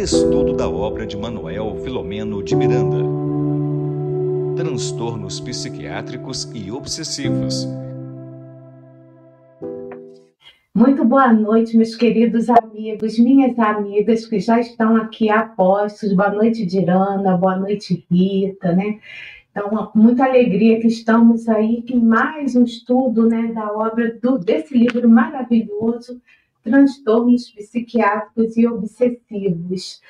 Estudo da obra de Manuel Filomeno de Miranda. Transtornos psiquiátricos e obsessivos. Muito boa noite, meus queridos amigos, minhas amigas que já estão aqui a postos. Boa noite, Dirana. Boa noite, Rita, né? Então, muita alegria que estamos aí em mais um estudo né, da obra do, desse livro maravilhoso, transtornos psiquiátricos e obsessivos.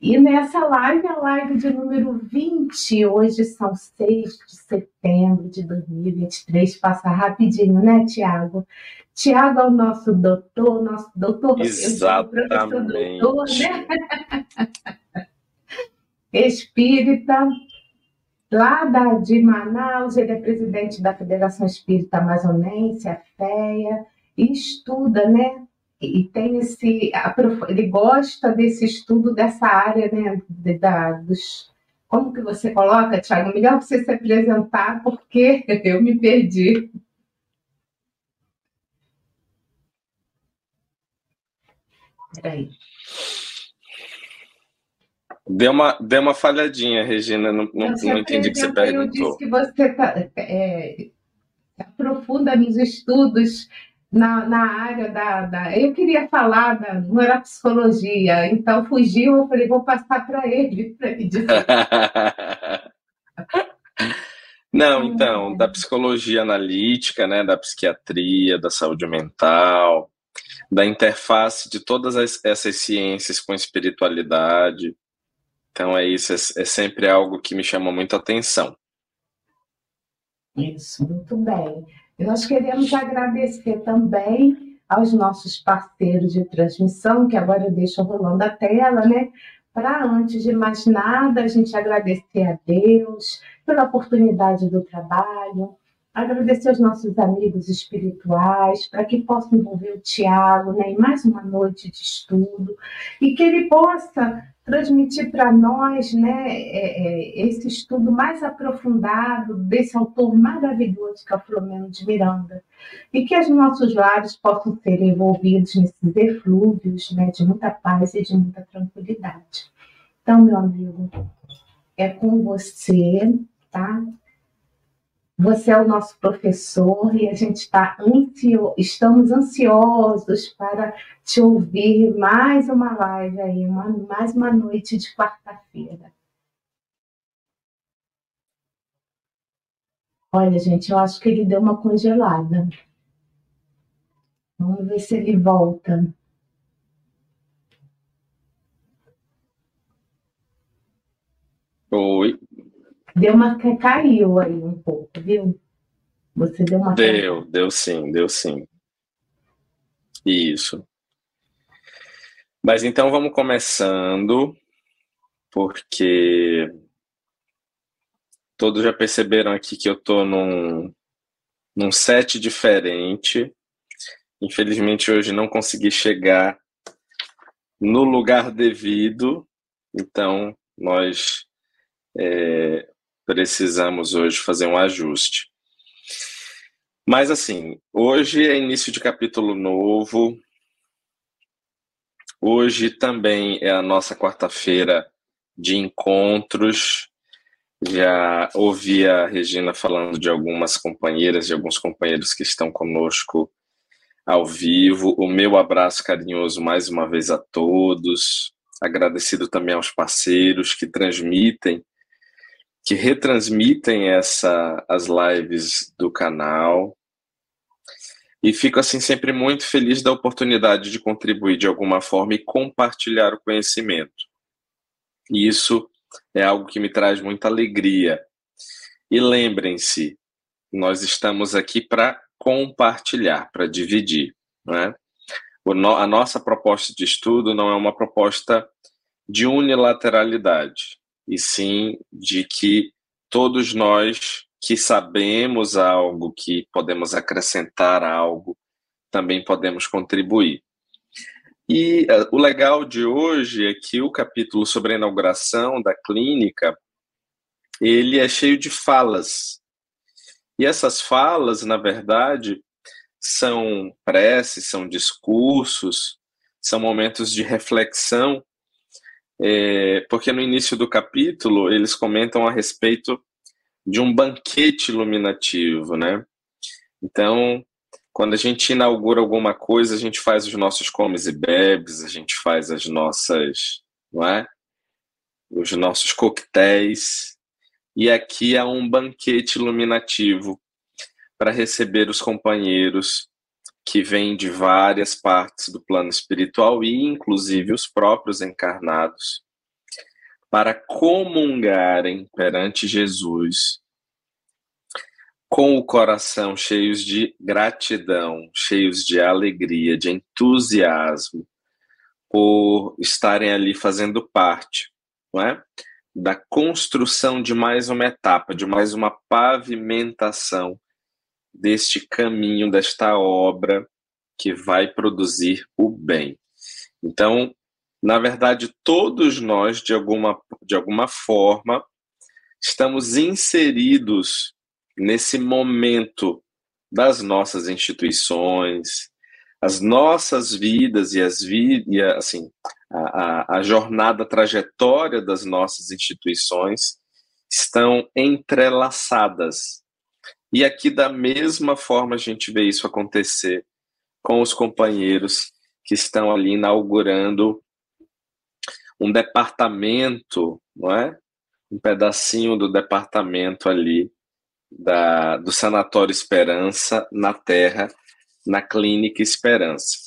E nessa live, a live de número 20, hoje são 6 de setembro de 2023, passa rapidinho, né, Tiago? Tiago é o nosso doutor, nosso doutor, Exatamente. doutor, né? Espírita, lá da, de Manaus, ele é presidente da Federação Espírita Amazonense, a FEA, e estuda, né, e tem esse ele gosta desse estudo dessa área né da, dos como que você coloca Tiago melhor você se apresentar porque eu me perdi Peraí. Deu uma, deu uma falhadinha, Regina, não, não, não entendi o que você perguntou. Eu disse que você tá, é, aprofunda nos estudos na, na área da, da, Eu queria falar, da, não era psicologia, então fugiu, eu falei, vou passar para ele, para ele dizer. Não, então, da psicologia analítica, né, da psiquiatria, da saúde mental, da interface de todas as, essas ciências com espiritualidade. Então é isso, é, é sempre algo que me chama muita atenção. Isso, muito bem. E nós queremos agradecer também aos nossos parceiros de transmissão, que agora eu deixo rolando a tela, né? Para antes de mais nada, a gente agradecer a Deus pela oportunidade do trabalho, agradecer aos nossos amigos espirituais, para que possam envolver o Tiago né, em mais uma noite de estudo e que ele possa transmitir para nós né, é, é, esse estudo mais aprofundado desse autor maravilhoso que é o Filomeno de Miranda. E que os nossos lares possam ser envolvidos nesses eflúvios né, de muita paz e de muita tranquilidade. Então, meu amigo, é com você, tá? Você é o nosso professor e a gente está ansio... estamos ansiosos para te ouvir mais uma live aí, uma... mais uma noite de quarta-feira. Olha, gente, eu acho que ele deu uma congelada. Vamos ver se ele volta. Oi. Deu uma caiu aí um pouco, viu? Você deu uma Deu, deu sim, deu sim. Isso. Mas então vamos começando, porque todos já perceberam aqui que eu tô num, num set diferente. Infelizmente hoje não consegui chegar no lugar devido, então nós é, precisamos hoje fazer um ajuste. Mas assim, hoje é início de capítulo novo. Hoje também é a nossa quarta-feira de encontros. Já ouvi a Regina falando de algumas companheiras, de alguns companheiros que estão conosco ao vivo. O meu abraço carinhoso mais uma vez a todos. Agradecido também aos parceiros que transmitem que retransmitem essa, as lives do canal. E fico assim sempre muito feliz da oportunidade de contribuir de alguma forma e compartilhar o conhecimento. E isso é algo que me traz muita alegria. E lembrem-se, nós estamos aqui para compartilhar, para dividir. Né? a nossa proposta de estudo não é uma proposta de unilateralidade e sim de que todos nós que sabemos algo, que podemos acrescentar algo, também podemos contribuir. E uh, o legal de hoje é que o capítulo sobre a inauguração da clínica, ele é cheio de falas. E essas falas, na verdade, são preces, são discursos, são momentos de reflexão é, porque no início do capítulo eles comentam a respeito de um banquete iluminativo, né? Então, quando a gente inaugura alguma coisa, a gente faz os nossos comes e bebes, a gente faz as nossas, não é? Os nossos coquetéis. E aqui há um banquete iluminativo para receber os companheiros que vêm de várias partes do plano espiritual e inclusive os próprios encarnados para comungarem perante Jesus com o coração cheios de gratidão, cheios de alegria, de entusiasmo por estarem ali fazendo parte, não é? Da construção de mais uma etapa, de mais uma pavimentação deste caminho, desta obra que vai produzir o bem. Então, na verdade, todos nós, de alguma, de alguma forma, estamos inseridos nesse momento das nossas instituições, as nossas vidas e as vidas, assim, a, a, a jornada, a trajetória das nossas instituições estão entrelaçadas e aqui, da mesma forma, a gente vê isso acontecer com os companheiros que estão ali inaugurando um departamento, não é? Um pedacinho do departamento ali da, do Sanatório Esperança na Terra, na Clínica Esperança.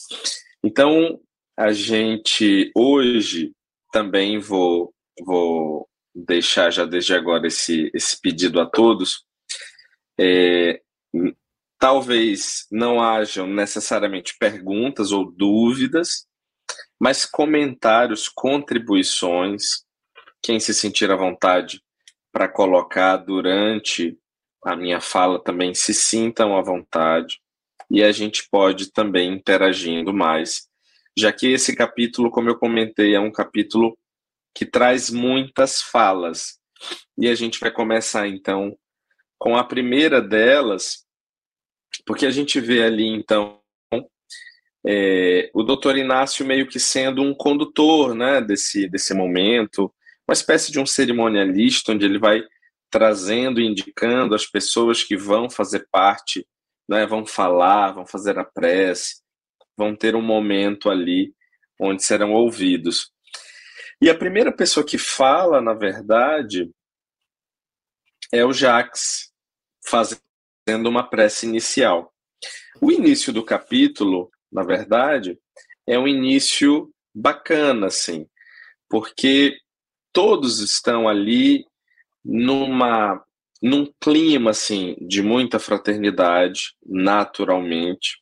Então, a gente hoje também vou, vou deixar já desde agora esse, esse pedido a todos é, talvez não hajam necessariamente perguntas ou dúvidas, mas comentários, contribuições, quem se sentir à vontade para colocar durante a minha fala também se sintam à vontade e a gente pode também interagindo mais, já que esse capítulo, como eu comentei, é um capítulo que traz muitas falas. E a gente vai começar então com a primeira delas, porque a gente vê ali, então, é, o doutor Inácio meio que sendo um condutor né, desse, desse momento, uma espécie de um cerimonialista, onde ele vai trazendo, indicando as pessoas que vão fazer parte, né, vão falar, vão fazer a prece, vão ter um momento ali onde serão ouvidos. E a primeira pessoa que fala, na verdade, é o Jacques, fazendo uma prece inicial. O início do capítulo, na verdade, é um início bacana, assim, porque todos estão ali numa num clima assim de muita fraternidade, naturalmente.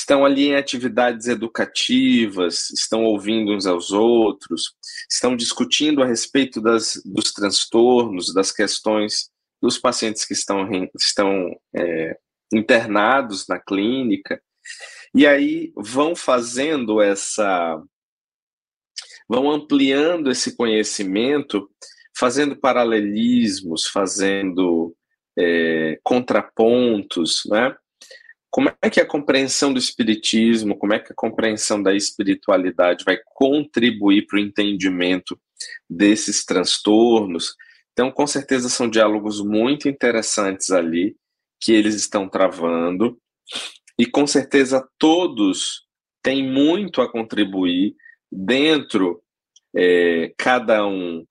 Estão ali em atividades educativas, estão ouvindo uns aos outros, estão discutindo a respeito das, dos transtornos, das questões dos pacientes que estão, estão é, internados na clínica, e aí vão fazendo essa. vão ampliando esse conhecimento, fazendo paralelismos, fazendo é, contrapontos, né? Como é que a compreensão do espiritismo, como é que a compreensão da espiritualidade vai contribuir para o entendimento desses transtornos? Então, com certeza, são diálogos muito interessantes ali que eles estão travando, e com certeza todos têm muito a contribuir dentro, é, cada um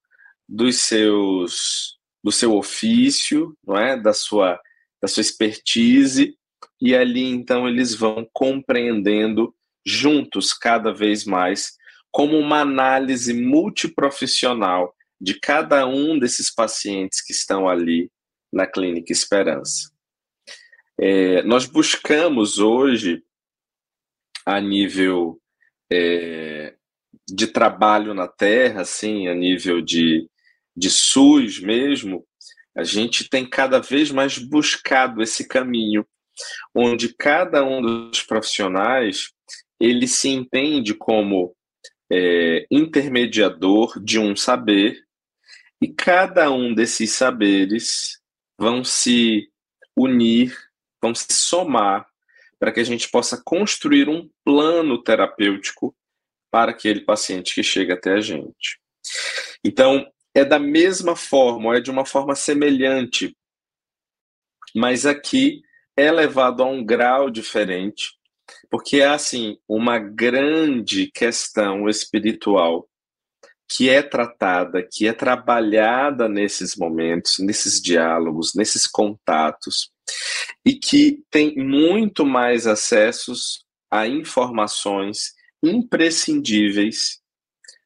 dos seus do seu ofício, não é, da sua da sua expertise, e ali então eles vão compreendendo juntos cada vez mais como uma análise multiprofissional de cada um desses pacientes que estão ali na Clínica Esperança. É, nós buscamos hoje, a nível é, de trabalho na Terra, assim, a nível de, de SUS mesmo, a gente tem cada vez mais buscado esse caminho, onde cada um dos profissionais ele se entende como é, intermediador de um saber e cada um desses saberes vão se unir, vão se somar para que a gente possa construir um plano terapêutico para aquele paciente que chega até a gente. Então, é da mesma forma, é de uma forma semelhante, mas aqui é levado a um grau diferente, porque é assim uma grande questão espiritual que é tratada, que é trabalhada nesses momentos, nesses diálogos, nesses contatos, e que tem muito mais acessos a informações imprescindíveis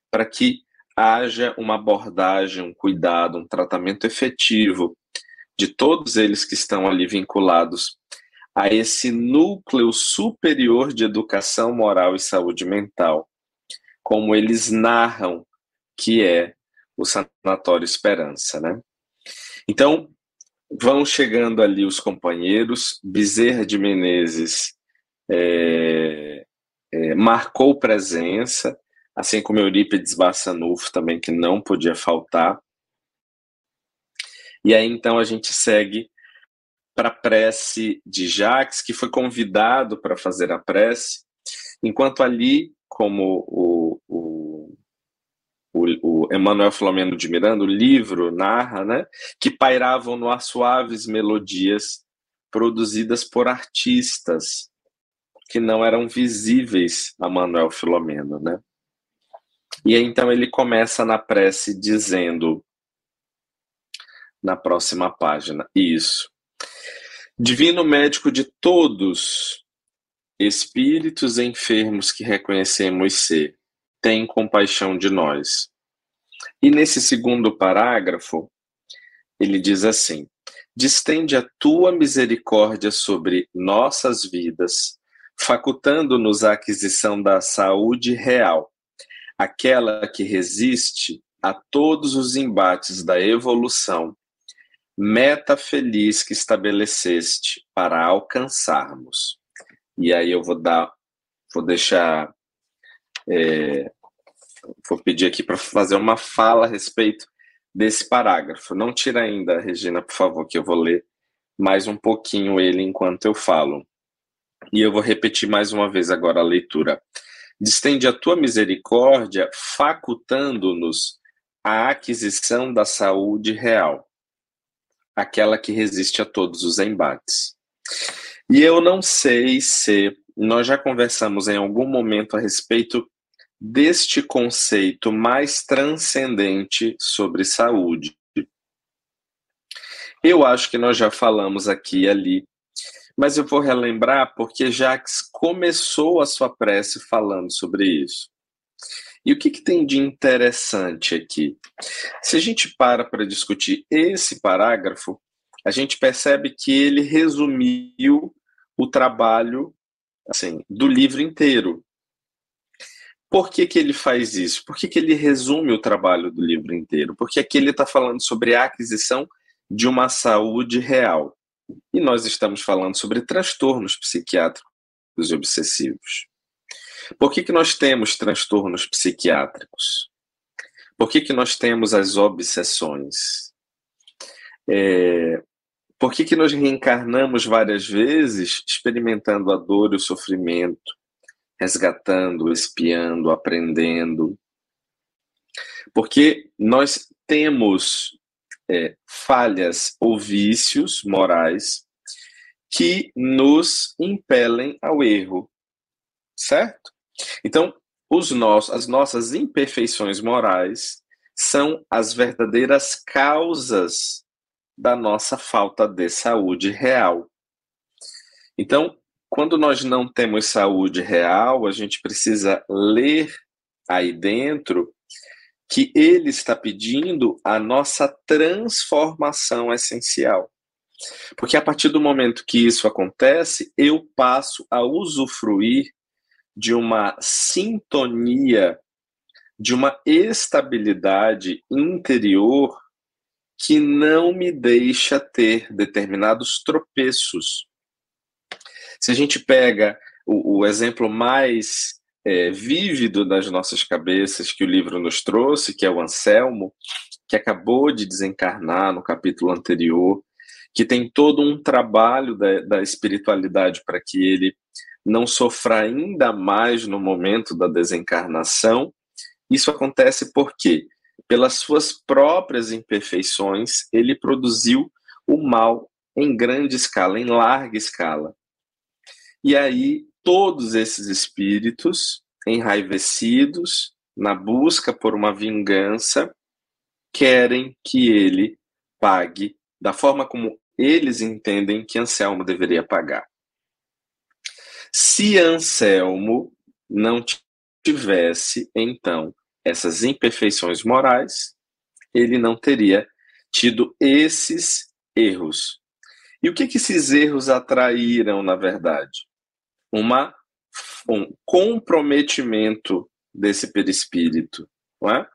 para que haja uma abordagem, um cuidado, um tratamento efetivo de todos eles que estão ali vinculados a esse núcleo superior de educação moral e saúde mental, como eles narram que é o Sanatório Esperança, né? Então, vão chegando ali os companheiros, Bezerra de Menezes é, é, marcou presença, assim como Eurípides Bassanufo também, que não podia faltar. E aí então a gente segue para a prece de Jacques, que foi convidado para fazer a prece, enquanto ali, como o, o, o, o Emmanuel Flamengo de Miranda, o livro narra, né, que pairavam no ar suaves melodias produzidas por artistas que não eram visíveis a Manuel Filomeno, né? E aí, então ele começa na prece dizendo na próxima página, isso. Divino médico de todos, espíritos enfermos que reconhecemos ser, tem compaixão de nós. E nesse segundo parágrafo, ele diz assim: Distende a tua misericórdia sobre nossas vidas, facultando-nos a aquisição da saúde real, aquela que resiste a todos os embates da evolução, meta feliz que estabeleceste para alcançarmos. E aí eu vou dar, vou deixar, é, vou pedir aqui para fazer uma fala a respeito desse parágrafo. Não tira ainda, Regina, por favor, que eu vou ler mais um pouquinho ele enquanto eu falo. E eu vou repetir mais uma vez agora a leitura. Distende a tua misericórdia, facultando-nos a aquisição da saúde real, aquela que resiste a todos os embates. E eu não sei se nós já conversamos em algum momento a respeito deste conceito mais transcendente sobre saúde. Eu acho que nós já falamos aqui e ali mas eu vou relembrar porque Jacques começou a sua prece falando sobre isso. E o que, que tem de interessante aqui? Se a gente para para discutir esse parágrafo, a gente percebe que ele resumiu o trabalho assim, do livro inteiro. Por que, que ele faz isso? Por que, que ele resume o trabalho do livro inteiro? Porque aqui ele está falando sobre a aquisição de uma saúde real. E nós estamos falando sobre transtornos psiquiátricos e obsessivos. Por que, que nós temos transtornos psiquiátricos? Por que, que nós temos as obsessões? É, por que, que nós reencarnamos várias vezes experimentando a dor e o sofrimento, resgatando, espiando, aprendendo? Porque nós temos é, falhas ou vícios morais que nos impelem ao erro, certo? Então, os nossos, as nossas imperfeições morais são as verdadeiras causas da nossa falta de saúde real. Então, quando nós não temos saúde real, a gente precisa ler aí dentro que ele está pedindo a nossa transformação essencial. Porque a partir do momento que isso acontece, eu passo a usufruir de uma sintonia, de uma estabilidade interior que não me deixa ter determinados tropeços. Se a gente pega o, o exemplo mais é, vívido nas nossas cabeças que o livro nos trouxe, que é o Anselmo, que acabou de desencarnar no capítulo anterior, que tem todo um trabalho da, da espiritualidade para que ele não sofra ainda mais no momento da desencarnação. Isso acontece porque, pelas suas próprias imperfeições, ele produziu o mal em grande escala, em larga escala. E aí, todos esses espíritos enraivecidos, na busca por uma vingança, querem que ele pague da forma como eles entendem que Anselmo deveria pagar. Se Anselmo não tivesse, então, essas imperfeições morais, ele não teria tido esses erros. E o que, que esses erros atraíram, na verdade? Uma, um comprometimento desse perispírito, não é?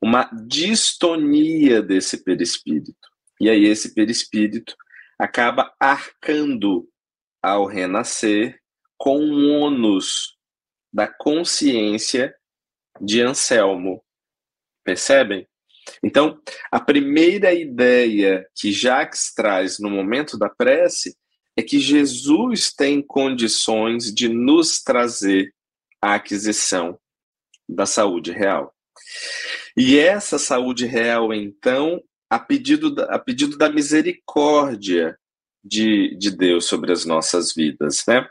uma distonia desse perispírito. E aí esse perispírito acaba arcando ao renascer com um ônus da consciência de Anselmo. Percebem? Então, a primeira ideia que Jacques traz no momento da prece é que Jesus tem condições de nos trazer a aquisição da saúde real. E essa saúde real, então, a pedido da, a pedido da misericórdia de, de Deus sobre as nossas vidas, né?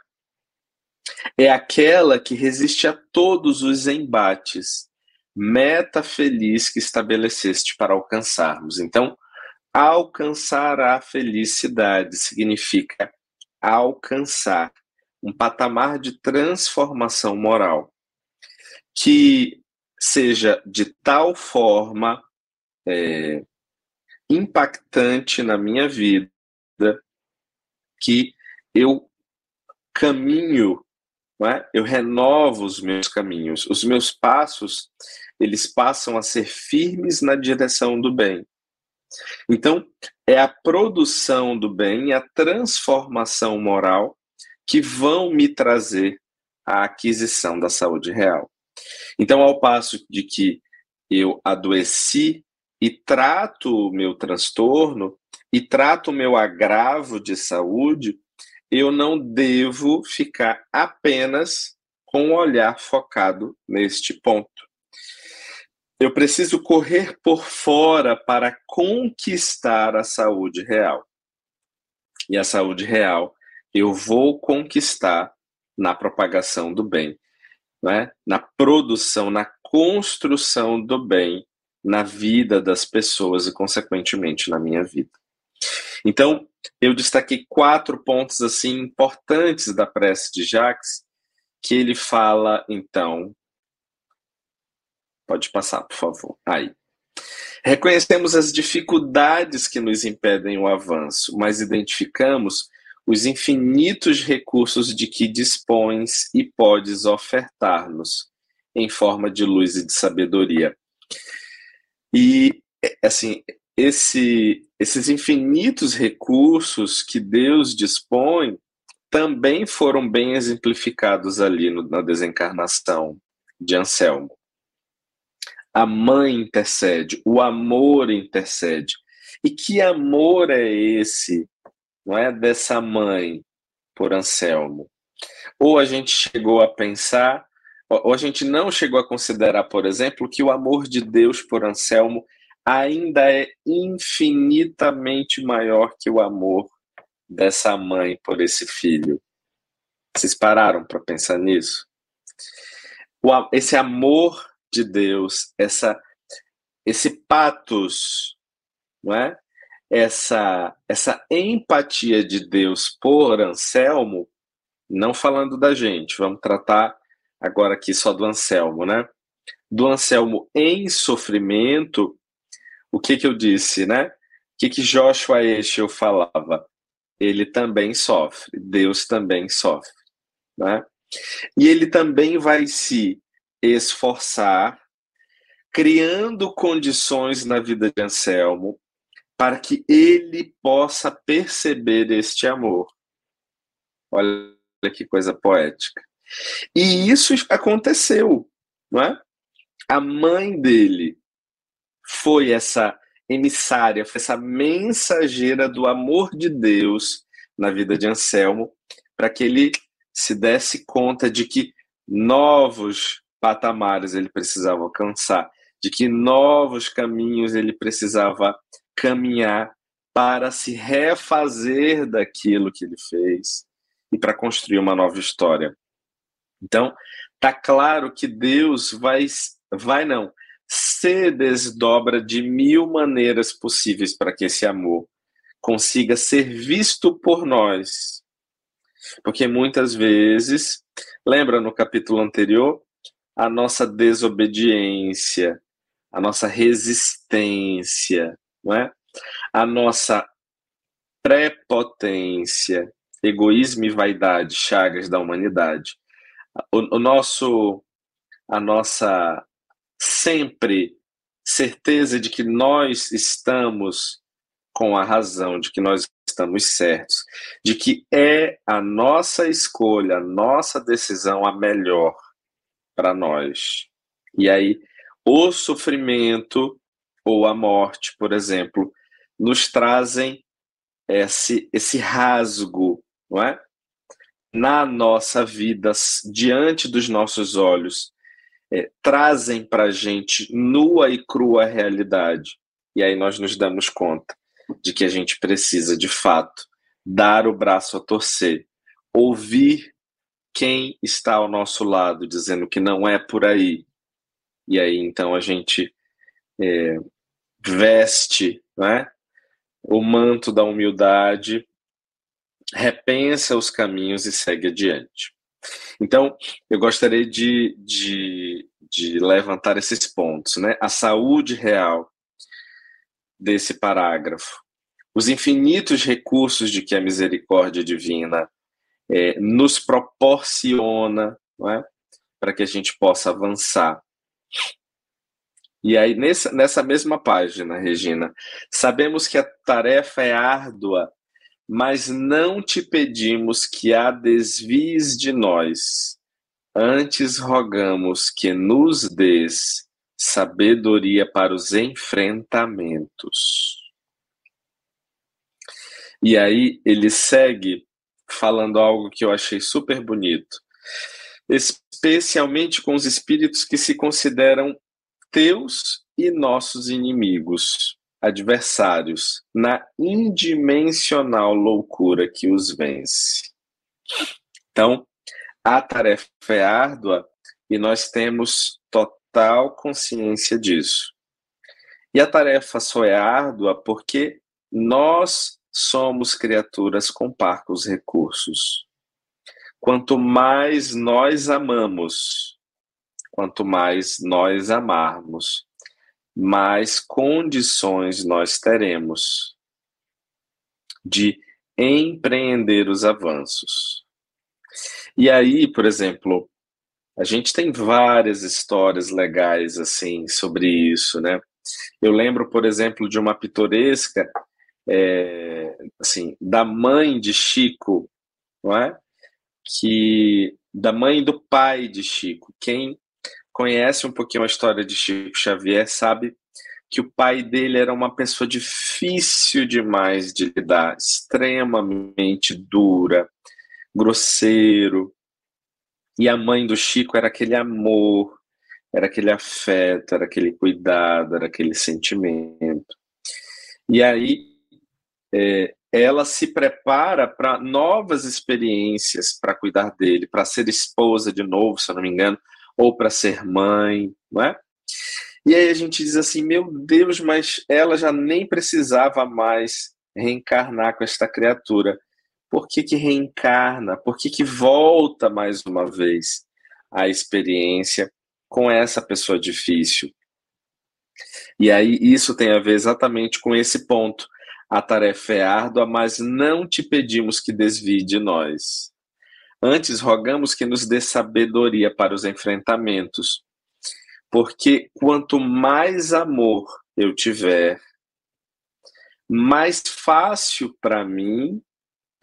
É aquela que resiste a todos os embates, meta feliz que estabeleceste para alcançarmos. Então, alcançar a felicidade significa alcançar um patamar de transformação moral que seja de tal forma é, impactante na minha vida que eu caminho, é? eu renovo os meus caminhos, os meus passos, eles passam a ser firmes na direção do bem. Então, é a produção do bem, a transformação moral que vão me trazer a aquisição da saúde real. Então, ao passo de que eu adoeci e trato o meu transtorno e trato o meu agravo de saúde, eu não devo ficar apenas com o olhar focado neste ponto. Eu preciso correr por fora para conquistar a saúde real. E a saúde real eu vou conquistar na propagação do bem, né? na produção, na construção do bem na vida das pessoas e, consequentemente, na minha vida. Então, eu destaquei quatro pontos assim importantes da prece de Jacques, que ele fala, então. Pode passar, por favor. Aí. Reconhecemos as dificuldades que nos impedem o avanço, mas identificamos os infinitos recursos de que dispões e podes ofertar-nos em forma de luz e de sabedoria. E, assim, esse, esses infinitos recursos que Deus dispõe também foram bem exemplificados ali no, na desencarnação de Anselmo. A mãe intercede, o amor intercede. E que amor é esse, não é, dessa mãe por Anselmo? Ou a gente chegou a pensar ou a gente não chegou a considerar, por exemplo, que o amor de Deus por Anselmo ainda é infinitamente maior que o amor dessa mãe por esse filho. Vocês pararam para pensar nisso? O, esse amor de Deus, essa, esse patos, não é? Essa, essa empatia de Deus por Anselmo, não falando da gente, vamos tratar agora aqui só do Anselmo, né? Do Anselmo em sofrimento, o que que eu disse, né? O que que Joshua Eshel falava? Ele também sofre, Deus também sofre, né? E ele também vai se esforçar, criando condições na vida de Anselmo para que ele possa perceber este amor. Olha que coisa poética. E isso aconteceu, não é? A mãe dele foi essa emissária, foi essa mensageira do amor de Deus na vida de Anselmo, para que ele se desse conta de que novos patamares ele precisava alcançar, de que novos caminhos ele precisava caminhar para se refazer daquilo que ele fez e para construir uma nova história. Então, tá claro que Deus vai vai não, se desdobra de mil maneiras possíveis para que esse amor consiga ser visto por nós. Porque muitas vezes, lembra no capítulo anterior, a nossa desobediência, a nossa resistência, não é? A nossa prepotência, egoísmo e vaidade, chagas da humanidade. O, o nosso a nossa sempre certeza de que nós estamos com a razão, de que nós estamos certos, de que é a nossa escolha, a nossa decisão a melhor para nós. E aí, o sofrimento ou a morte, por exemplo, nos trazem esse, esse rasgo, não é? Na nossa vida, diante dos nossos olhos, é, trazem para a gente nua e crua realidade. E aí nós nos damos conta de que a gente precisa, de fato, dar o braço a torcer, ouvir quem está ao nosso lado dizendo que não é por aí. E aí então a gente é, veste né, o manto da humildade, repensa os caminhos e segue adiante. Então, eu gostaria de, de, de levantar esses pontos, né? A saúde real desse parágrafo, os infinitos recursos de que a misericórdia divina é, nos proporciona, é? Para que a gente possa avançar. E aí, nessa, nessa mesma página, Regina, sabemos que a tarefa é árdua mas não te pedimos que a desvies de nós. Antes rogamos que nos des sabedoria para os enfrentamentos. E aí ele segue falando algo que eu achei super bonito, especialmente com os espíritos que se consideram teus e nossos inimigos adversários na indimensional loucura que os vence. Então, a tarefa é árdua e nós temos total consciência disso. E a tarefa só é árdua porque nós somos criaturas com parcos recursos. Quanto mais nós amamos, quanto mais nós amarmos, mais condições nós teremos de empreender os avanços. E aí, por exemplo, a gente tem várias histórias legais assim sobre isso, né? Eu lembro, por exemplo, de uma pitoresca é, assim da mãe de Chico, não é? Que da mãe do pai de Chico. Quem conhece um pouquinho a história de Chico Xavier sabe que o pai dele era uma pessoa difícil demais de lidar, extremamente dura, grosseiro. E a mãe do Chico era aquele amor, era aquele afeto, era aquele cuidado, era aquele sentimento. E aí é, ela se prepara para novas experiências para cuidar dele, para ser esposa de novo, se eu não me engano, ou para ser mãe, não é? E aí a gente diz assim: meu Deus, mas ela já nem precisava mais reencarnar com esta criatura. Por que, que reencarna? Por que, que volta mais uma vez a experiência com essa pessoa difícil? E aí isso tem a ver exatamente com esse ponto. A tarefa é árdua, mas não te pedimos que desvie de nós. Antes, rogamos que nos dê sabedoria para os enfrentamentos, porque quanto mais amor eu tiver, mais fácil para mim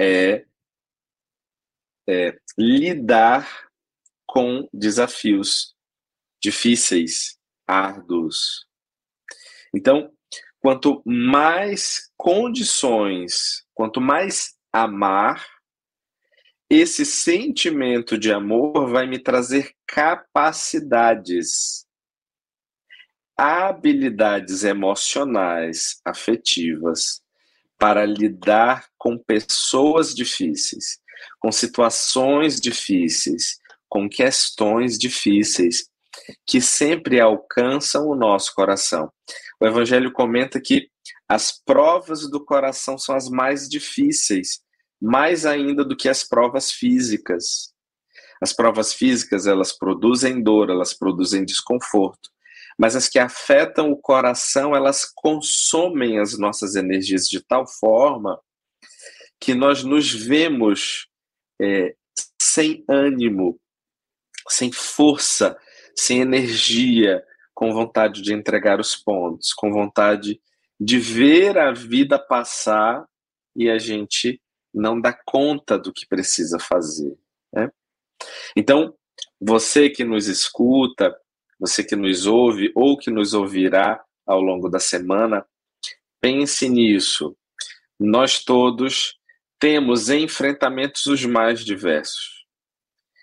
é, é lidar com desafios difíceis, árduos. Então, quanto mais condições, quanto mais amar, esse sentimento de amor vai me trazer capacidades, habilidades emocionais, afetivas, para lidar com pessoas difíceis, com situações difíceis, com questões difíceis, que sempre alcançam o nosso coração. O Evangelho comenta que as provas do coração são as mais difíceis, mais ainda do que as provas físicas. As provas físicas, elas produzem dor, elas produzem desconforto, mas as que afetam o coração, elas consomem as nossas energias de tal forma que nós nos vemos é, sem ânimo, sem força, sem energia, com vontade de entregar os pontos, com vontade de ver a vida passar e a gente não dá conta do que precisa fazer. Né? Então, você que nos escuta, você que nos ouve ou que nos ouvirá ao longo da semana, pense nisso. Nós todos temos enfrentamentos os mais diversos.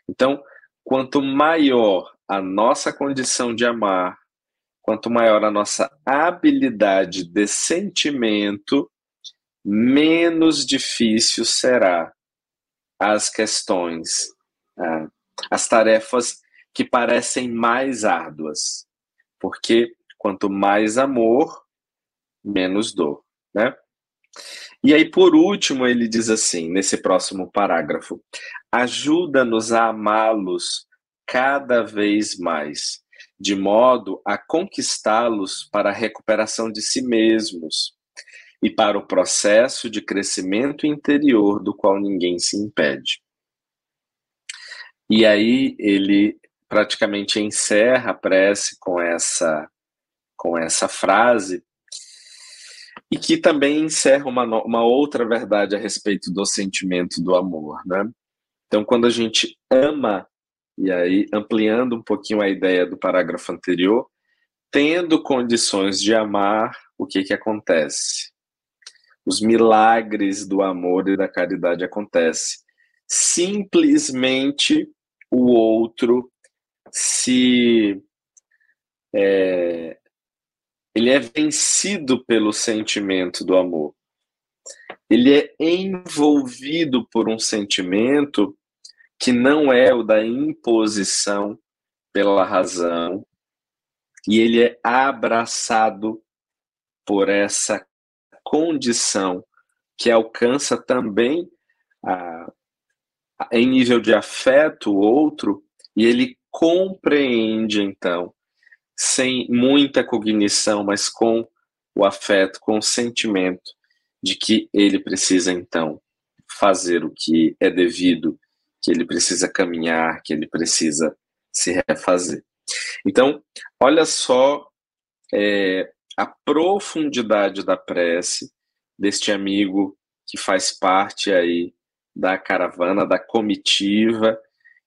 Então, quanto maior a nossa condição de amar, quanto maior a nossa habilidade de sentimento, menos difícil será as questões, ah, as tarefas que parecem mais árduas, porque quanto mais amor, menos dor, né? E aí, por último, ele diz assim, nesse próximo parágrafo: ajuda-nos a amá-los cada vez mais, de modo a conquistá-los para a recuperação de si mesmos e para o processo de crescimento interior do qual ninguém se impede. E aí ele praticamente encerra a prece com essa com essa frase e que também encerra uma, uma outra verdade a respeito do sentimento do amor, né? Então, quando a gente ama, e aí ampliando um pouquinho a ideia do parágrafo anterior, tendo condições de amar, o que que acontece? Os milagres do amor e da caridade acontecem. Simplesmente o outro se é, ele é vencido pelo sentimento do amor. Ele é envolvido por um sentimento que não é o da imposição pela razão, e ele é abraçado por essa condição que alcança também a, a, em nível de afeto o outro, e ele compreende então sem muita cognição, mas com o afeto, com o sentimento de que ele precisa então fazer o que é devido, que ele precisa caminhar, que ele precisa se refazer. Então, olha só é, a profundidade da prece deste amigo que faz parte aí da caravana, da comitiva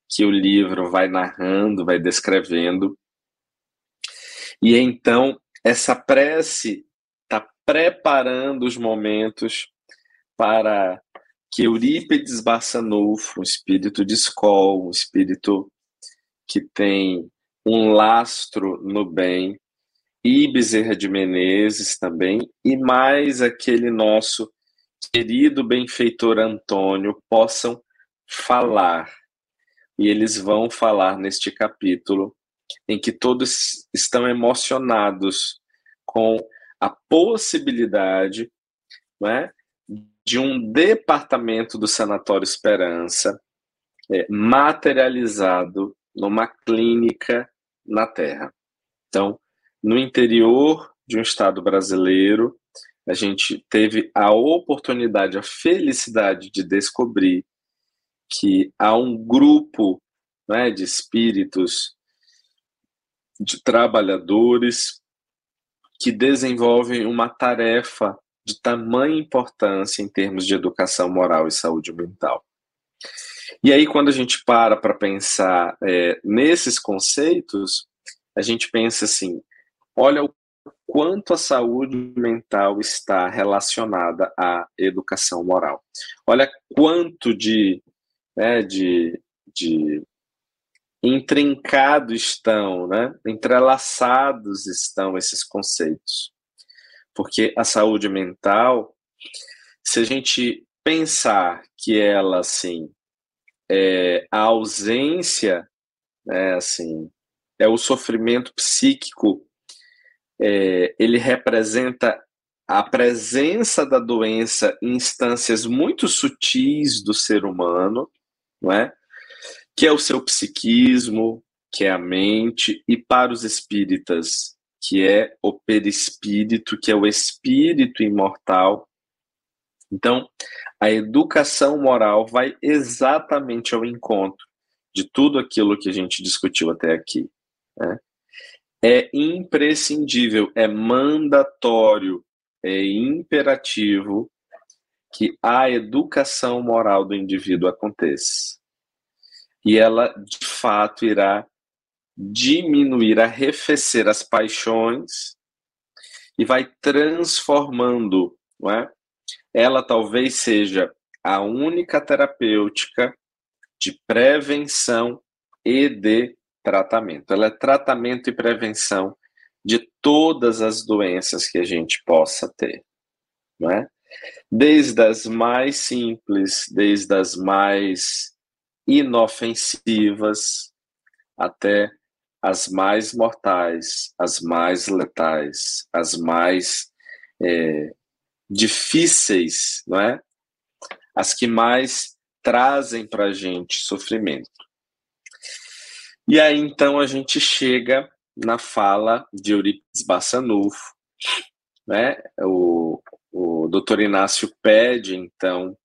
que o livro vai narrando, vai descrevendo. E então, essa prece está preparando os momentos para que Eurípides Barçanufo, um espírito de escola, um espírito que tem um lastro no bem, e Bezerra de Menezes também, e mais aquele nosso querido benfeitor Antônio possam falar. E eles vão falar neste capítulo em que todos estão emocionados com a possibilidade é, de um departamento do Sanatório Esperança é, materializado numa clínica na Terra. Então, no interior de um estado brasileiro, a gente teve a oportunidade, a felicidade de descobrir que há um grupo né, de espíritos de trabalhadores que desenvolvem uma tarefa de tamanha importância em termos de educação moral e saúde mental. E aí, quando a gente para para pensar é, nesses conceitos, a gente pensa assim: olha o quanto a saúde mental está relacionada à educação moral. Olha quanto de, né, de, de intrincado estão, né, entrelaçados estão esses conceitos. Porque a saúde mental, se a gente pensar que ela, assim, é a ausência, né, assim, é o sofrimento psíquico, é, ele representa a presença da doença em instâncias muito sutis do ser humano, não é? que é o seu psiquismo, que é a mente, e para os espíritas, que é o perispírito, que é o espírito imortal. Então, a educação moral vai exatamente ao encontro de tudo aquilo que a gente discutiu até aqui. Né? É imprescindível, é mandatório, é imperativo que a educação moral do indivíduo aconteça e ela de fato irá diminuir, arrefecer as paixões e vai transformando, não é? Ela talvez seja a única terapêutica de prevenção e de tratamento. Ela é tratamento e prevenção de todas as doenças que a gente possa ter, não é? Desde as mais simples, desde as mais inofensivas até as mais mortais, as mais letais, as mais é, difíceis, não é? As que mais trazem para a gente sofrimento. E aí então a gente chega na fala de Eurípides Bassanufo, né? O, o doutor Inácio pede então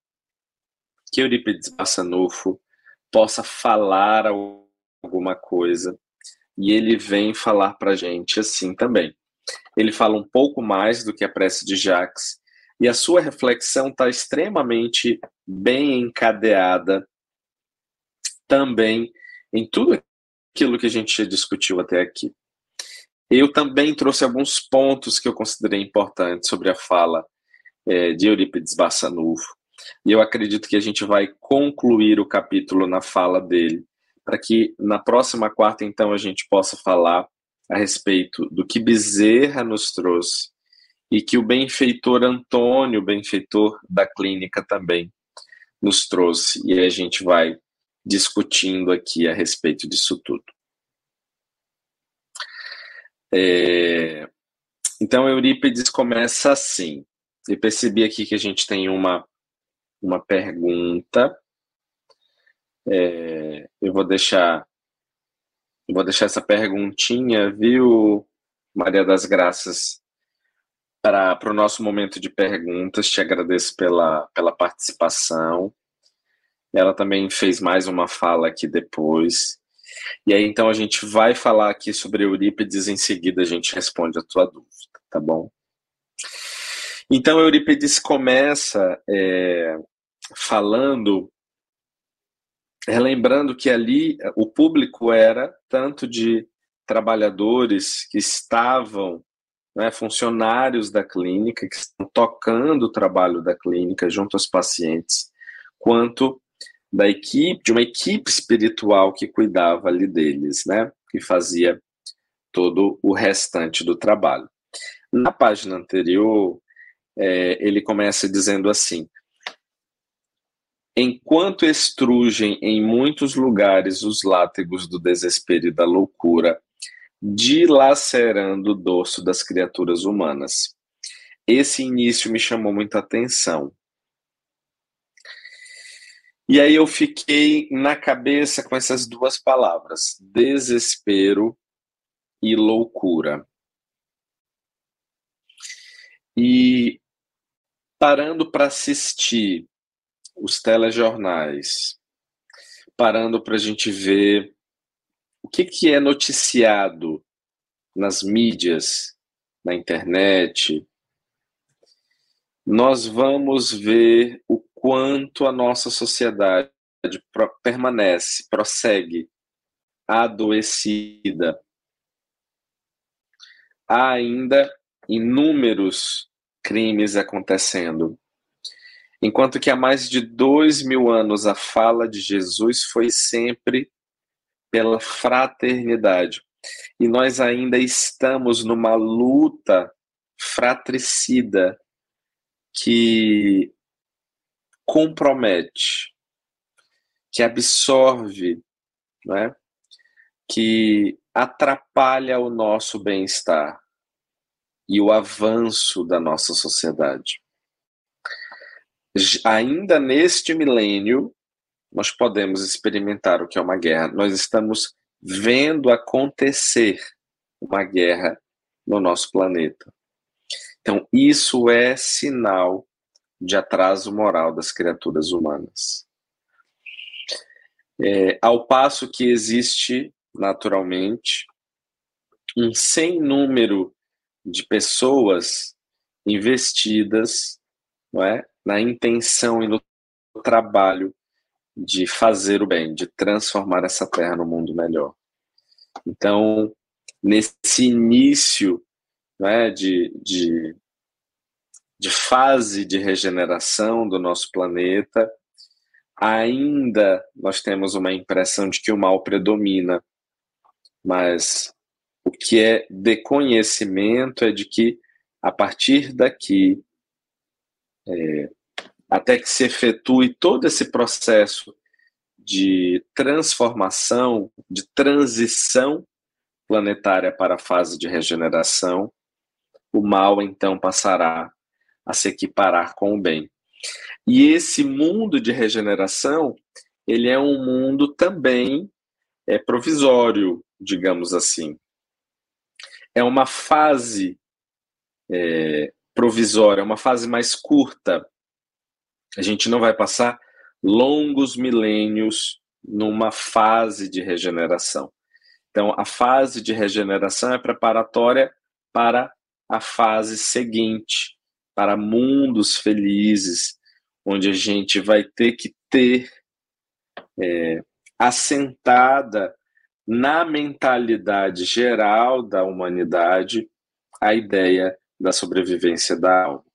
que Eurípides Bassanufo possa falar alguma coisa. E ele vem falar para a gente assim também. Ele fala um pouco mais do que a prece de Jacques, e a sua reflexão está extremamente bem encadeada também em tudo aquilo que a gente discutiu até aqui. Eu também trouxe alguns pontos que eu considerei importantes sobre a fala é, de Eurípides Bassanufo. E eu acredito que a gente vai concluir o capítulo na fala dele, para que na próxima quarta, então, a gente possa falar a respeito do que Bezerra nos trouxe e que o benfeitor Antônio, benfeitor da clínica, também nos trouxe. E a gente vai discutindo aqui a respeito disso tudo. É... Então, Eurípides começa assim. Eu percebi aqui que a gente tem uma uma pergunta. É, eu vou deixar eu vou deixar essa perguntinha, viu, Maria das Graças, para o nosso momento de perguntas. Te agradeço pela, pela participação. Ela também fez mais uma fala aqui depois. E aí, então, a gente vai falar aqui sobre Eurípides, em seguida a gente responde a tua dúvida, tá bom? Então, Eurípides começa é, falando, relembrando que ali o público era tanto de trabalhadores que estavam, né, funcionários da clínica, que estão tocando o trabalho da clínica junto aos pacientes, quanto da equipe, de uma equipe espiritual que cuidava ali deles, né, que fazia todo o restante do trabalho. Na página anterior, é, ele começa dizendo assim: Enquanto estrugem em muitos lugares os látegos do desespero e da loucura, dilacerando o dorso das criaturas humanas. Esse início me chamou muita atenção. E aí eu fiquei na cabeça com essas duas palavras: desespero e loucura. E parando para assistir os telejornais, parando para a gente ver o que, que é noticiado nas mídias, na internet, nós vamos ver o quanto a nossa sociedade permanece, prossegue adoecida. Há ainda inúmeros crimes acontecendo. Enquanto que há mais de dois mil anos a fala de Jesus foi sempre pela fraternidade. E nós ainda estamos numa luta fratricida que compromete, que absorve, né? que atrapalha o nosso bem-estar e o avanço da nossa sociedade. Ainda neste milênio, nós podemos experimentar o que é uma guerra. Nós estamos vendo acontecer uma guerra no nosso planeta. Então, isso é sinal de atraso moral das criaturas humanas. É, ao passo que existe, naturalmente, um sem número de pessoas investidas não é, na intenção e no trabalho de fazer o bem, de transformar essa terra num mundo melhor. Então, nesse início né, de, de, de fase de regeneração do nosso planeta, ainda nós temos uma impressão de que o mal predomina, mas o que é de conhecimento é de que a partir daqui, é, até que se efetue todo esse processo de transformação, de transição planetária para a fase de regeneração, o mal então passará a se equiparar com o bem. E esse mundo de regeneração, ele é um mundo também é, provisório, digamos assim. É uma fase é, provisória, uma fase mais curta. A gente não vai passar longos milênios numa fase de regeneração. Então, a fase de regeneração é preparatória para a fase seguinte, para mundos felizes, onde a gente vai ter que ter é, assentada na mentalidade geral da humanidade a ideia da sobrevivência da alma.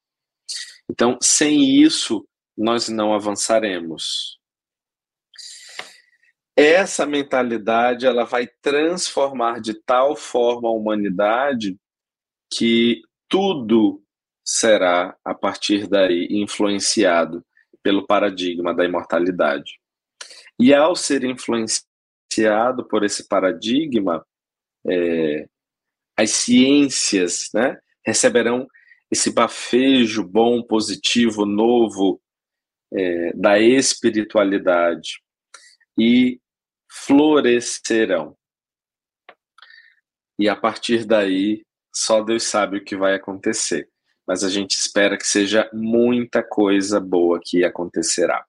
Então, sem isso, nós não avançaremos. Essa mentalidade ela vai transformar de tal forma a humanidade que tudo será, a partir daí, influenciado pelo paradigma da imortalidade. E ao ser influenciado por esse paradigma, é, as ciências né, receberão esse bafejo bom, positivo, novo é, da espiritualidade e florescerão. E a partir daí, só Deus sabe o que vai acontecer. Mas a gente espera que seja muita coisa boa que acontecerá.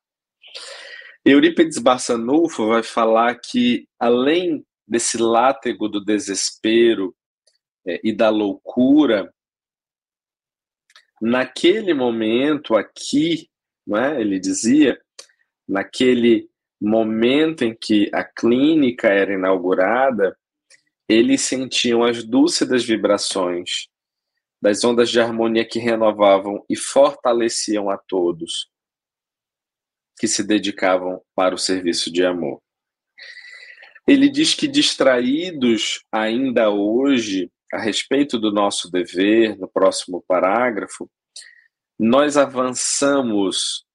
Eurípides Barçanufo vai falar que, além desse látego do desespero é, e da loucura, naquele momento aqui, não é? ele dizia, naquele momento em que a clínica era inaugurada, eles sentiam as dúcidas vibrações das ondas de harmonia que renovavam e fortaleciam a todos que se dedicavam para o serviço de amor. Ele diz que distraídos ainda hoje a respeito do nosso dever, no próximo parágrafo, nós avançamos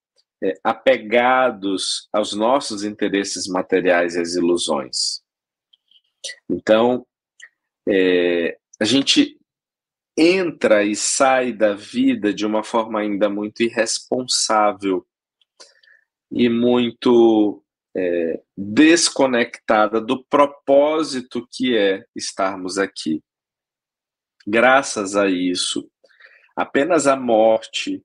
é, apegados aos nossos interesses materiais e às ilusões. Então, é, a gente entra e sai da vida de uma forma ainda muito irresponsável e muito é, desconectada do propósito que é estarmos aqui. Graças a isso, apenas a morte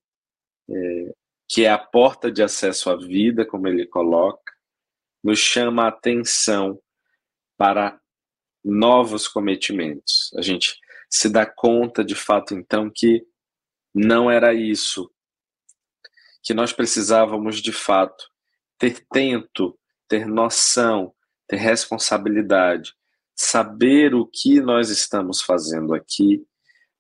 é, que é a porta de acesso à vida, como ele coloca, nos chama a atenção para novos cometimentos. A gente se dá conta de fato, então, que não era isso, que nós precisávamos de fato ter tento, ter noção, ter responsabilidade, saber o que nós estamos fazendo aqui,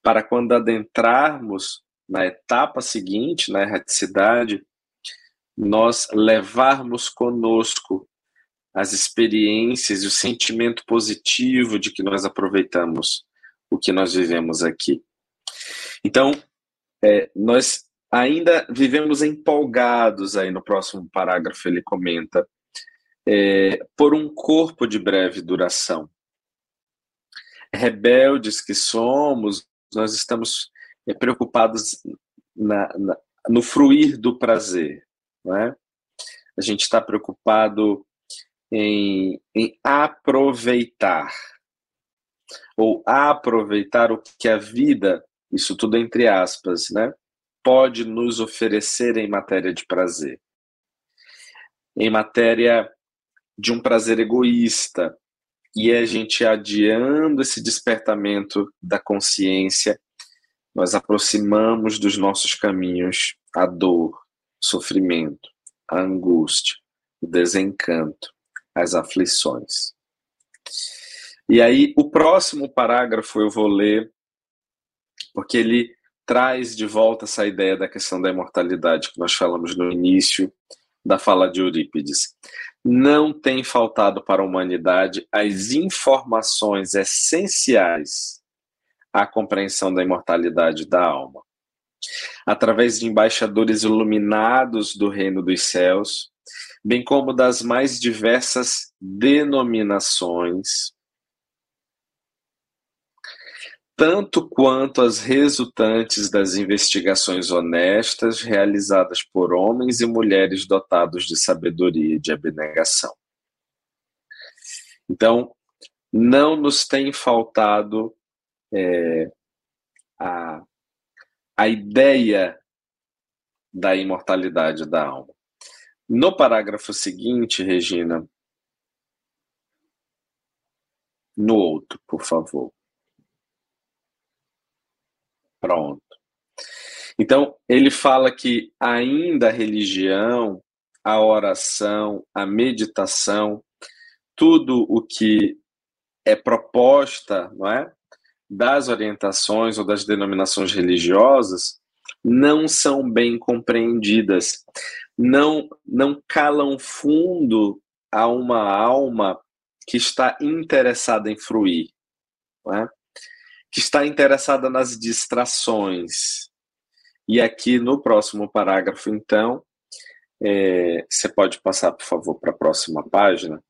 para quando adentrarmos na etapa seguinte, na erraticidade, nós levarmos conosco as experiências e o sentimento positivo de que nós aproveitamos o que nós vivemos aqui. Então, é, nós ainda vivemos empolgados aí no próximo parágrafo, ele comenta, é, por um corpo de breve duração. Rebeldes que somos, nós estamos é, preocupados na, na, no fruir do prazer, não é? A gente está preocupado em, em aproveitar, ou aproveitar o que a vida, isso tudo entre aspas, né, pode nos oferecer em matéria de prazer. Em matéria de um prazer egoísta, e a gente adiando esse despertamento da consciência, nós aproximamos dos nossos caminhos a dor, o sofrimento, a angústia, o desencanto, as aflições. E aí, o próximo parágrafo eu vou ler, porque ele traz de volta essa ideia da questão da imortalidade que nós falamos no início da fala de Eurípides. Não tem faltado para a humanidade as informações essenciais à compreensão da imortalidade da alma. Através de embaixadores iluminados do reino dos céus, bem como das mais diversas denominações, tanto quanto as resultantes das investigações honestas realizadas por homens e mulheres dotados de sabedoria e de abnegação. Então, não nos tem faltado é, a, a ideia da imortalidade da alma. No parágrafo seguinte, Regina, no outro, por favor. Pronto. Então, ele fala que ainda a religião, a oração, a meditação, tudo o que é proposta, não é? Das orientações ou das denominações religiosas não são bem compreendidas, não não calam fundo a uma alma que está interessada em fruir, é? Que está interessada nas distrações. E aqui no próximo parágrafo, então, é, você pode passar, por favor, para a próxima página.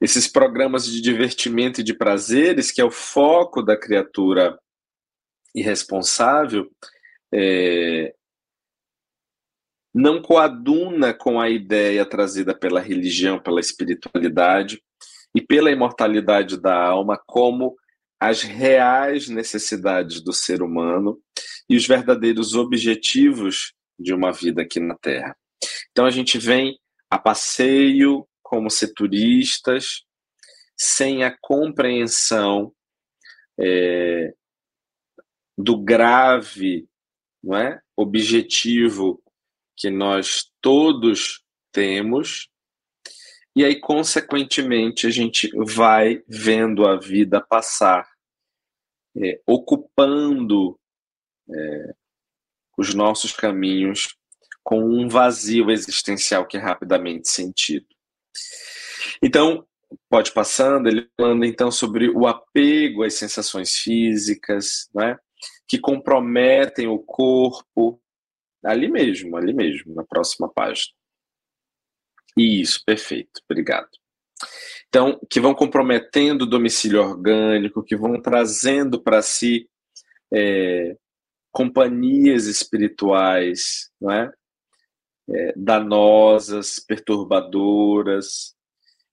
Esses programas de divertimento e de prazeres, que é o foco da criatura irresponsável, é, não coaduna com a ideia trazida pela religião, pela espiritualidade, e pela imortalidade da alma como as reais necessidades do ser humano e os verdadeiros objetivos de uma vida aqui na Terra. Então a gente vem a passeio como ser turistas, sem a compreensão é, do grave não é, objetivo que nós todos temos e aí, consequentemente, a gente vai vendo a vida passar, é, ocupando é, os nossos caminhos com um vazio existencial que é rapidamente sentido. Então, pode passando, ele falando então sobre o apego às sensações físicas, né, que comprometem o corpo, ali mesmo, ali mesmo, na próxima página. Isso, perfeito, obrigado. Então, que vão comprometendo o domicílio orgânico, que vão trazendo para si é, companhias espirituais, não é? é? danosas, perturbadoras,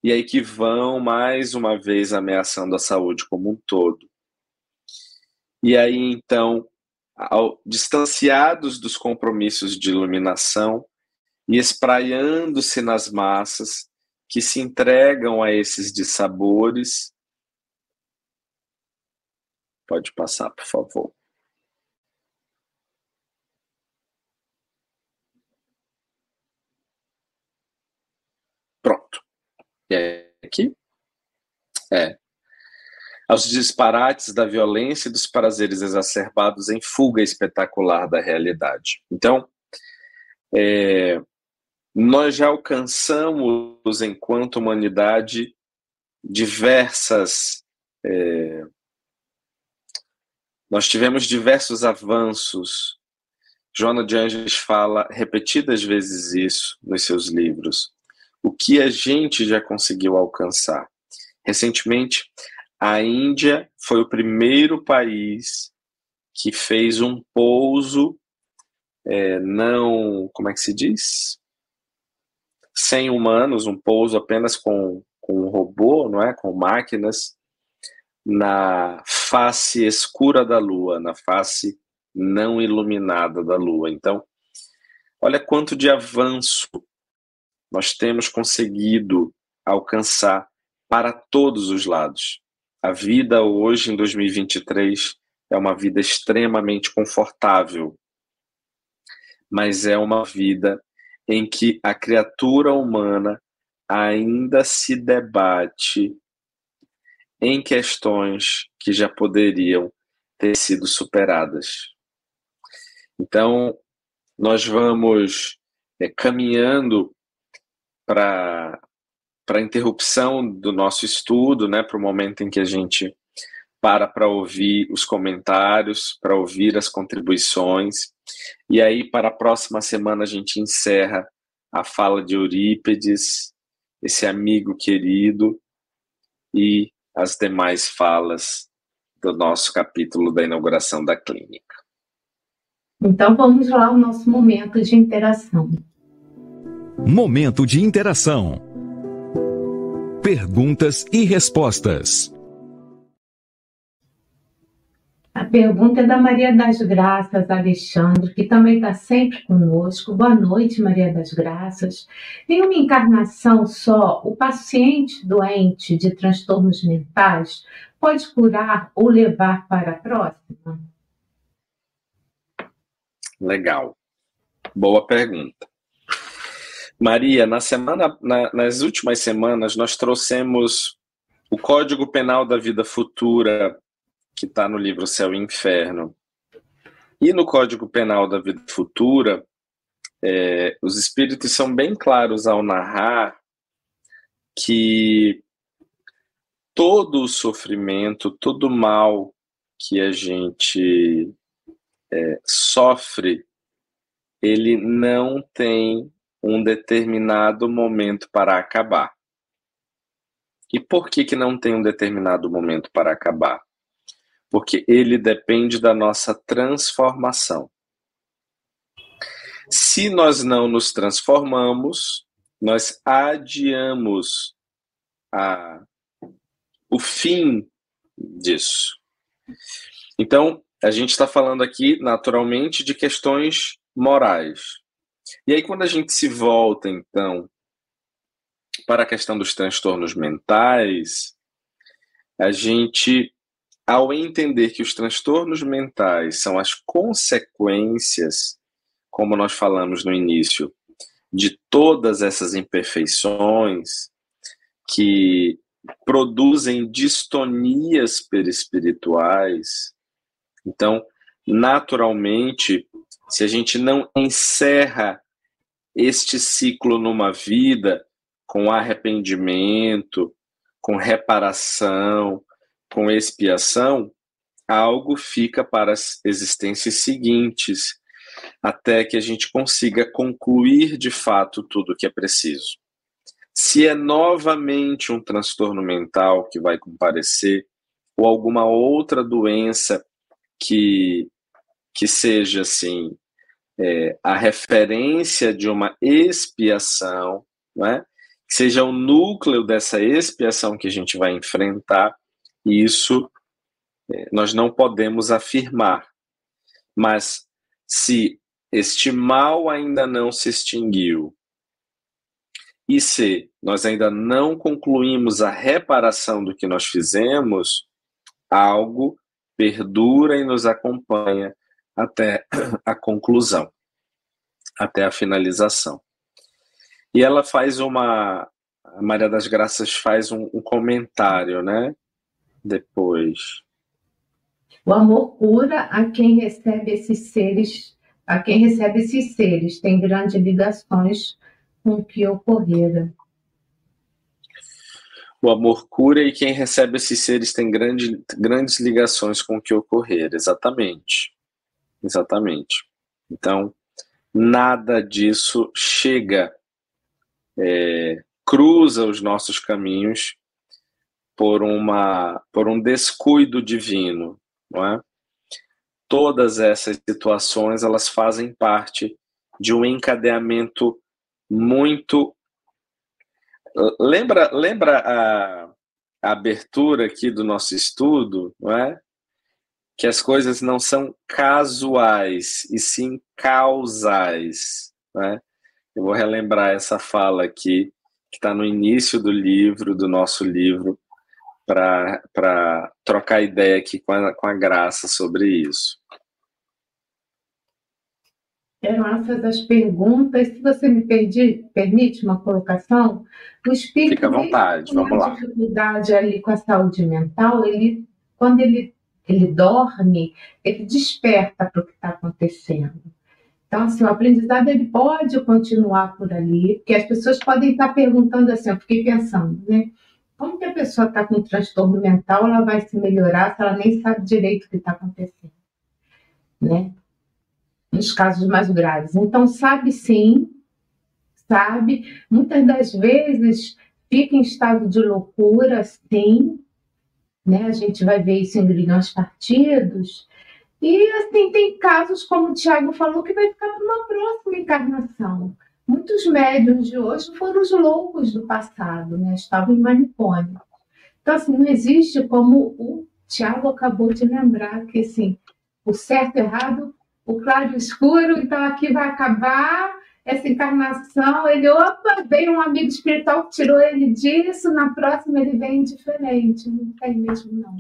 e aí que vão mais uma vez ameaçando a saúde como um todo. E aí então, ao, distanciados dos compromissos de iluminação, e espraiando-se nas massas que se entregam a esses dissabores. Pode passar, por favor. Pronto. E aqui? É. aos disparates da violência e dos prazeres exacerbados em fuga espetacular da realidade. Então, é, nós já alcançamos, enquanto humanidade, diversas. É, nós tivemos diversos avanços. Joana de Angeles fala repetidas vezes isso nos seus livros. O que a gente já conseguiu alcançar. Recentemente, a Índia foi o primeiro país que fez um pouso é, não, como é que se diz? Sem humanos, um pouso apenas com, com um robô, não é? Com máquinas, na face escura da Lua, na face não iluminada da Lua. Então, olha quanto de avanço nós temos conseguido alcançar para todos os lados. A vida hoje, em 2023, é uma vida extremamente confortável, mas é uma vida em que a criatura humana ainda se debate em questões que já poderiam ter sido superadas. Então, nós vamos é, caminhando para a interrupção do nosso estudo, né, para o momento em que a gente para para ouvir os comentários, para ouvir as contribuições. E aí, para a próxima semana, a gente encerra a fala de Eurípides, esse amigo querido, e as demais falas do nosso capítulo da inauguração da clínica. Então vamos lá ao nosso momento de interação. Momento de interação. Perguntas e respostas. A pergunta é da Maria das Graças Alexandre, que também está sempre conosco. Boa noite, Maria das Graças. Em uma encarnação só, o paciente doente de transtornos mentais pode curar ou levar para a próxima? Legal. Boa pergunta. Maria, na semana, na, nas últimas semanas, nós trouxemos o Código Penal da Vida Futura que está no livro Céu e Inferno. E no Código Penal da Vida Futura, é, os espíritos são bem claros ao narrar que todo o sofrimento, todo o mal que a gente é, sofre, ele não tem um determinado momento para acabar. E por que, que não tem um determinado momento para acabar? Porque ele depende da nossa transformação. Se nós não nos transformamos, nós adiamos a, o fim disso. Então, a gente está falando aqui, naturalmente, de questões morais. E aí, quando a gente se volta, então, para a questão dos transtornos mentais, a gente ao entender que os transtornos mentais são as consequências, como nós falamos no início, de todas essas imperfeições que produzem distonias perispirituais. Então, naturalmente, se a gente não encerra este ciclo numa vida com arrependimento, com reparação, com expiação, algo fica para as existências seguintes, até que a gente consiga concluir de fato tudo o que é preciso. Se é novamente um transtorno mental que vai comparecer, ou alguma outra doença que, que seja assim, é, a referência de uma expiação, não é? que seja o núcleo dessa expiação que a gente vai enfrentar, isso é, nós não podemos afirmar. Mas se este mal ainda não se extinguiu, e se nós ainda não concluímos a reparação do que nós fizemos, algo perdura e nos acompanha até a conclusão, até a finalização. E ela faz uma. A Maria das Graças faz um, um comentário, né? Depois. O amor cura a quem recebe esses seres, a quem recebe esses seres, tem grandes ligações com o que ocorrera. O amor cura e quem recebe esses seres tem grande, grandes ligações com o que ocorrer. Exatamente. Exatamente. Então, nada disso chega, é, cruza os nossos caminhos por, uma, por um descuido divino, não é? Todas essas situações elas fazem parte de um encadeamento muito Lembra, lembra a, a abertura aqui do nosso estudo, não é? Que as coisas não são casuais, e sim causais. Né? Eu vou relembrar essa fala aqui, que está no início do livro, do nosso livro, para trocar ideia aqui com a, com a graça sobre isso. Eram essas as perguntas. Se você me perdi, permite uma colocação, o espírito. Fica à vontade, vamos lá. dificuldade ali com a saúde mental, ele, quando ele, ele dorme, ele desperta para o que está acontecendo. Então, assim, o aprendizado ele pode continuar por ali, porque as pessoas podem estar perguntando assim, eu fiquei pensando, né? Como que a pessoa está com transtorno mental, ela vai se melhorar se ela nem sabe direito o que está acontecendo, né? nos casos mais graves. Então, sabe sim, sabe, muitas das vezes fica em estado de loucura, sim, né? A gente vai ver isso em grilhões partidos. E assim, tem casos, como o Tiago falou, que vai ficar para uma próxima encarnação. Muitos médiums de hoje foram os loucos do passado, né? Estavam em manicômio. Então, assim, não existe como o Tiago acabou de lembrar que, assim, o certo e errado o claro e o escuro, então aqui vai acabar essa encarnação. Ele, opa, veio um amigo espiritual que tirou ele disso, na próxima ele vem diferente. Não tem mesmo, não.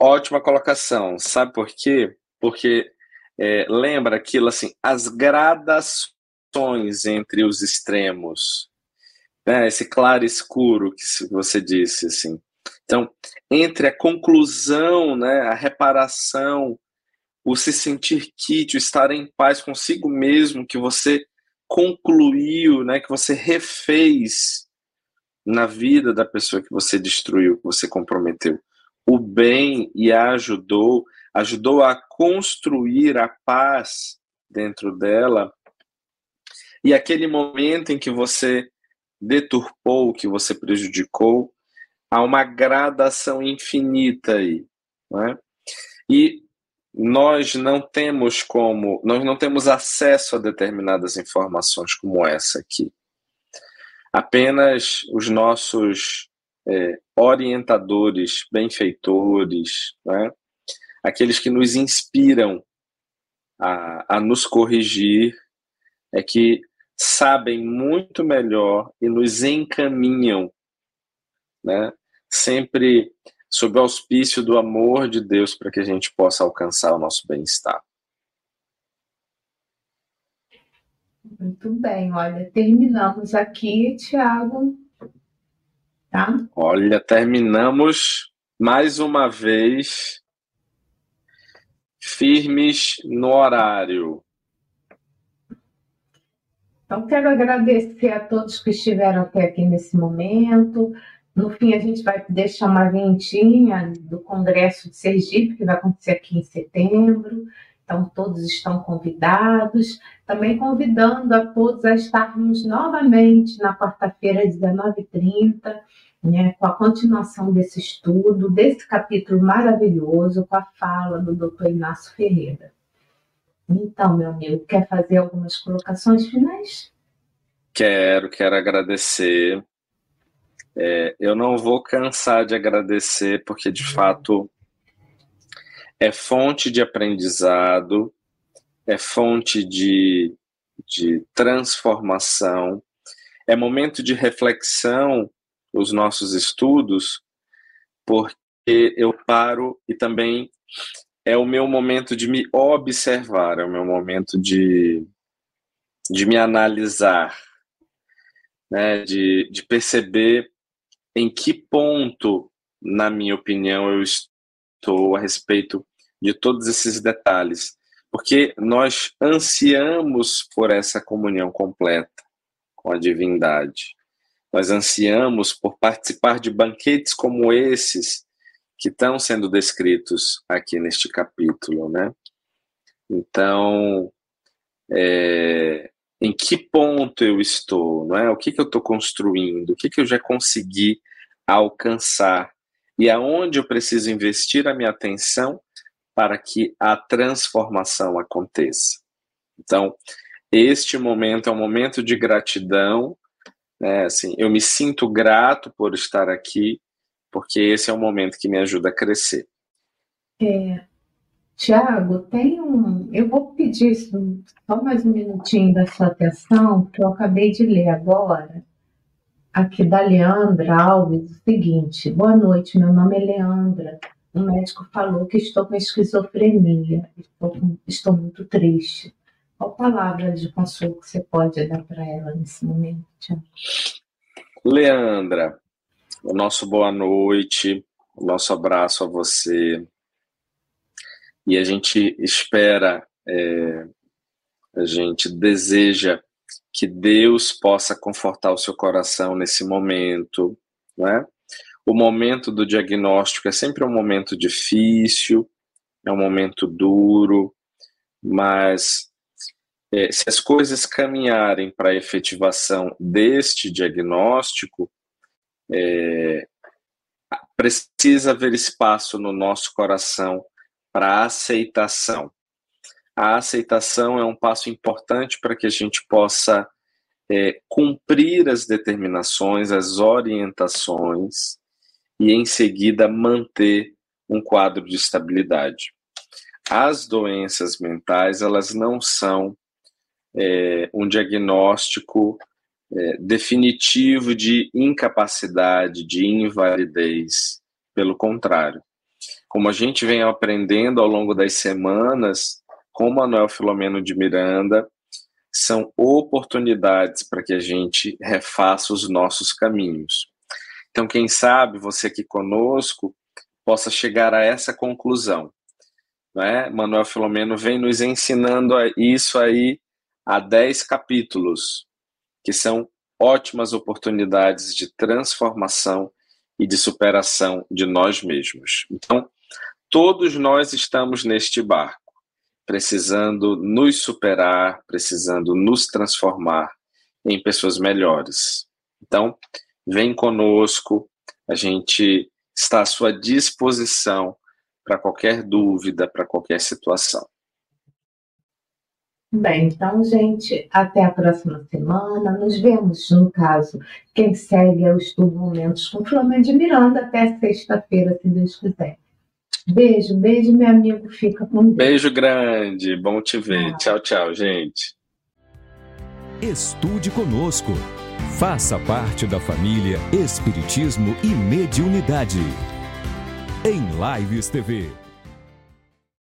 Ótima colocação. Sabe por quê? Porque é, lembra aquilo assim, as gradações entre os extremos, né? esse claro escuro que você disse, assim. Então, entre a conclusão, né, a reparação o se sentir kit, o estar em paz consigo mesmo, que você concluiu, né, que você refez na vida da pessoa que você destruiu, que você comprometeu. O bem e a ajudou, ajudou a construir a paz dentro dela. E aquele momento em que você deturpou, que você prejudicou, há uma gradação infinita aí. Não é? E nós não temos como, nós não temos acesso a determinadas informações como essa aqui. Apenas os nossos é, orientadores, benfeitores, né? aqueles que nos inspiram a, a nos corrigir, é que sabem muito melhor e nos encaminham, né? sempre sob o auspício do amor de Deus para que a gente possa alcançar o nosso bem-estar. Muito bem, olha, terminamos aqui, Tiago. Tá? Olha, terminamos mais uma vez firmes no horário. Então, quero agradecer a todos que estiveram até aqui nesse momento, no fim, a gente vai deixar uma vinhetinha do Congresso de Sergipe, que vai acontecer aqui em setembro. Então, todos estão convidados. Também convidando a todos a estarmos novamente na quarta-feira, às 19h30, né, com a continuação desse estudo, desse capítulo maravilhoso, com a fala do Dr. Inácio Ferreira. Então, meu amigo, quer fazer algumas colocações finais? Quero, quero agradecer é, eu não vou cansar de agradecer, porque de fato é fonte de aprendizado, é fonte de, de transformação, é momento de reflexão os nossos estudos, porque eu paro e também é o meu momento de me observar, é o meu momento de, de me analisar, né, de, de perceber em que ponto na minha opinião, eu estou a respeito de todos esses detalhes, porque nós ansiamos por essa comunhão completa com a divindade. Nós ansiamos por participar de banquetes como esses que estão sendo descritos aqui neste capítulo, né? Então, é, em que ponto eu estou, não é? O que, que eu estou construindo? O que, que eu já consegui alcançar? E aonde eu preciso investir a minha atenção para que a transformação aconteça? Então, este momento é um momento de gratidão, né? Assim, eu me sinto grato por estar aqui, porque esse é um momento que me ajuda a crescer. É, Tiago, tem um. Eu vou pedir só mais um minutinho da sua atenção, que eu acabei de ler agora, aqui da Leandra Alves, o seguinte: Boa noite, meu nome é Leandra. O médico falou que estou com esquizofrenia, estou, estou muito triste. Qual palavra de consolo que você pode dar para ela nesse momento, Tiago? Leandra, o nosso boa noite, o nosso abraço a você e a gente espera, é, a gente deseja que Deus possa confortar o seu coração nesse momento, né? O momento do diagnóstico é sempre um momento difícil, é um momento duro, mas é, se as coisas caminharem para a efetivação deste diagnóstico, é, precisa haver espaço no nosso coração para aceitação. A aceitação é um passo importante para que a gente possa é, cumprir as determinações, as orientações e, em seguida, manter um quadro de estabilidade. As doenças mentais, elas não são é, um diagnóstico é, definitivo de incapacidade, de invalidez. Pelo contrário, como a gente vem aprendendo ao longo das semanas com Manuel Filomeno de Miranda, são oportunidades para que a gente refaça os nossos caminhos. Então, quem sabe você aqui conosco possa chegar a essa conclusão. Né? Manuel Filomeno vem nos ensinando isso aí há dez capítulos, que são ótimas oportunidades de transformação e de superação de nós mesmos. Então, todos nós estamos neste barco, precisando nos superar, precisando nos transformar em pessoas melhores. Então, vem conosco, a gente está à sua disposição para qualquer dúvida, para qualquer situação. Bem, então, gente, até a próxima semana. Nos vemos, no caso, quem segue é os Momentos com Flamengo de Miranda, até sexta-feira, se Deus quiser. Beijo, beijo, meu amigo. Fica com Deus. Beijo grande, bom te ver. Tchau, tchau, gente. Estude conosco. Faça parte da família Espiritismo e Mediunidade. Em Lives TV.